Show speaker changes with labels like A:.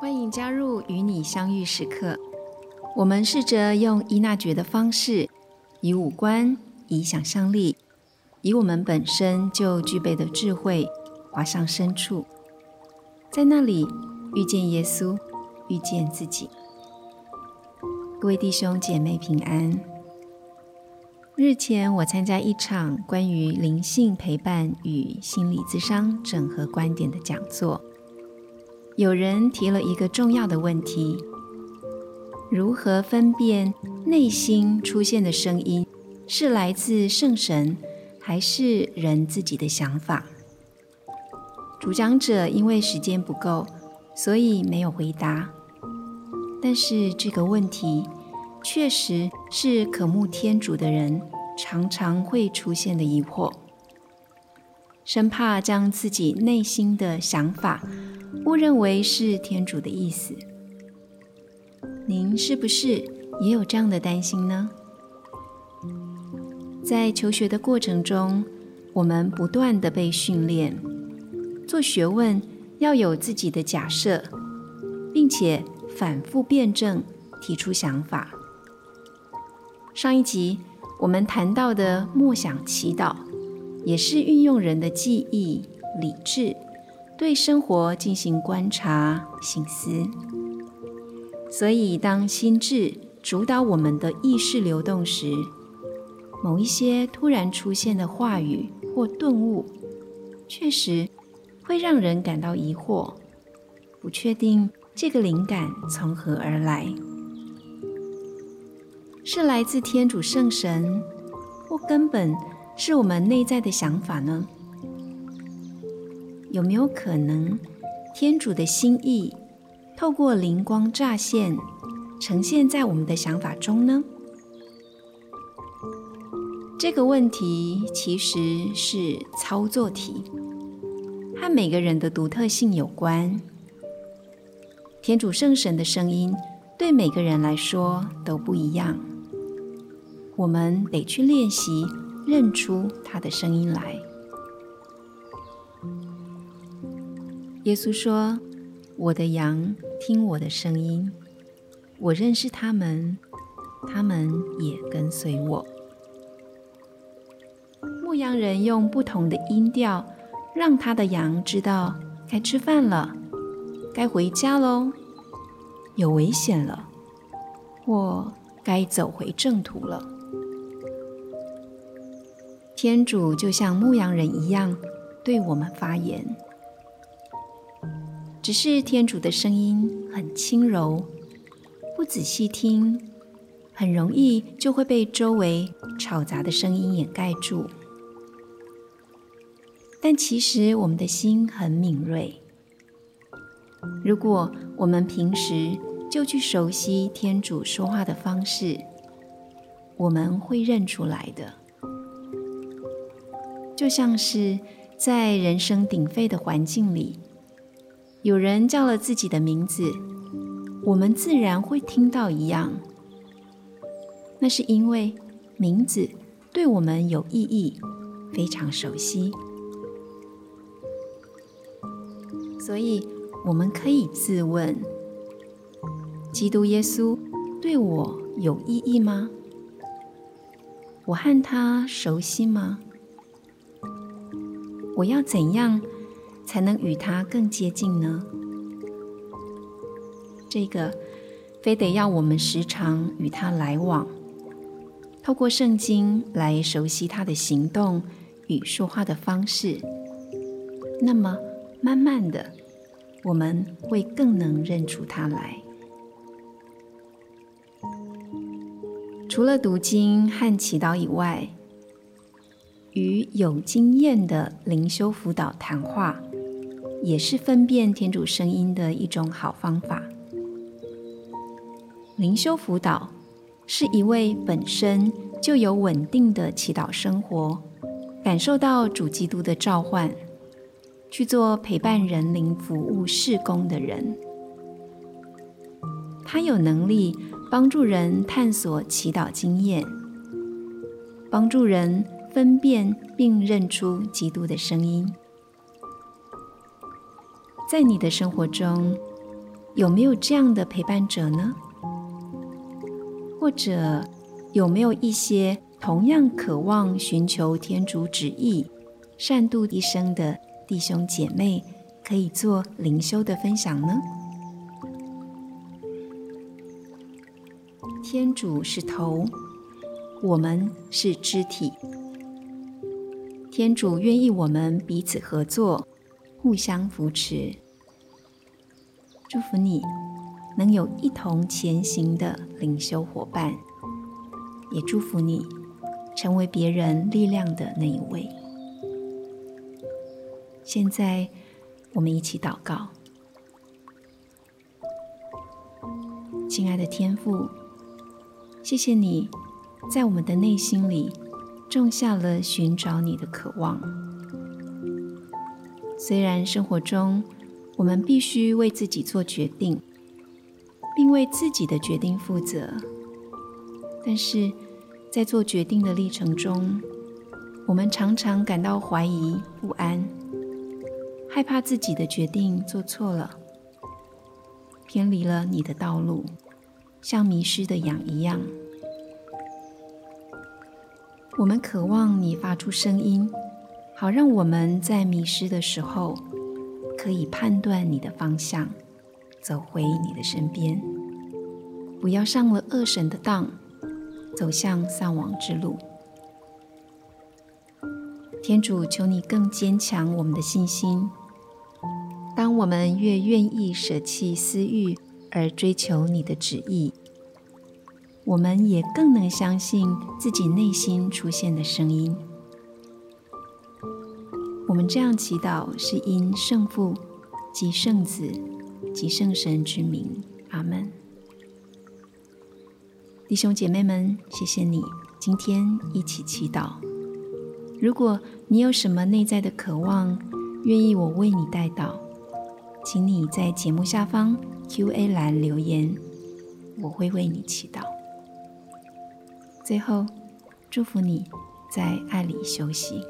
A: 欢迎加入与你相遇时刻。我们试着用伊娜觉的方式，以五官，以想象力，以我们本身就具备的智慧，滑向深处，在那里遇见耶稣，遇见自己。各位弟兄姐妹平安。日前，我参加一场关于灵性陪伴与心理咨商整合观点的讲座。有人提了一个重要的问题：如何分辨内心出现的声音是来自圣神，还是人自己的想法？主讲者因为时间不够，所以没有回答。但是这个问题确实是渴慕天主的人常常会出现的疑惑，生怕将自己内心的想法。误认为是天主的意思，您是不是也有这样的担心呢？在求学的过程中，我们不断的被训练，做学问要有自己的假设，并且反复辩证，提出想法。上一集我们谈到的默想祈祷，也是运用人的记忆、理智。对生活进行观察、醒思，所以当心智主导我们的意识流动时，某一些突然出现的话语或顿悟，确实会让人感到疑惑，不确定这个灵感从何而来，是来自天主圣神，或根本是我们内在的想法呢？有没有可能，天主的心意透过灵光乍现，呈现在我们的想法中呢？这个问题其实是操作题，和每个人的独特性有关。天主圣神的声音对每个人来说都不一样，我们得去练习认出他的声音来。耶稣说：“我的羊听我的声音，我认识他们，他们也跟随我。”牧羊人用不同的音调，让他的羊知道该吃饭了，该回家喽，有危险了，或该走回正途了。天主就像牧羊人一样，对我们发言。只是天主的声音很轻柔，不仔细听，很容易就会被周围吵杂的声音掩盖住。但其实我们的心很敏锐，如果我们平时就去熟悉天主说话的方式，我们会认出来的。就像是在人声鼎沸的环境里。有人叫了自己的名字，我们自然会听到一样。那是因为名字对我们有意义，非常熟悉。所以我们可以自问：基督耶稣对我有意义吗？我和他熟悉吗？我要怎样？才能与他更接近呢？这个非得要我们时常与他来往，透过圣经来熟悉他的行动与说话的方式。那么，慢慢的，我们会更能认出他来。除了读经和祈祷以外，与有经验的灵修辅导谈话。也是分辨天主声音的一种好方法。灵修辅导是一位本身就有稳定的祈祷生活，感受到主基督的召唤，去做陪伴人灵服务事工的人。他有能力帮助人探索祈祷经验，帮助人分辨并认出基督的声音。在你的生活中，有没有这样的陪伴者呢？或者有没有一些同样渴望寻求天主旨意、善度一生的弟兄姐妹，可以做灵修的分享呢？天主是头，我们是肢体。天主愿意我们彼此合作，互相扶持。祝福你能有一同前行的灵修伙伴，也祝福你成为别人力量的那一位。现在，我们一起祷告，亲爱的天父。谢谢你，在我们的内心里种下了寻找你的渴望。虽然生活中我们必须为自己做决定，并为自己的决定负责，但是在做决定的历程中，我们常常感到怀疑不安，害怕自己的决定做错了，偏离了你的道路。像迷失的羊一样，我们渴望你发出声音，好让我们在迷失的时候可以判断你的方向，走回你的身边，不要上了恶神的当，走向丧亡之路。天主，求你更坚强我们的信心。当我们越愿意舍弃私欲，而追求你的旨意，我们也更能相信自己内心出现的声音。我们这样祈祷，是因圣父、及圣子、及圣神之名。阿门。弟兄姐妹们，谢谢你今天一起祈祷。如果你有什么内在的渴望，愿意我为你带祷，请你在节目下方。Q&A 栏留言，我会为你祈祷。最后，祝福你在爱里休息。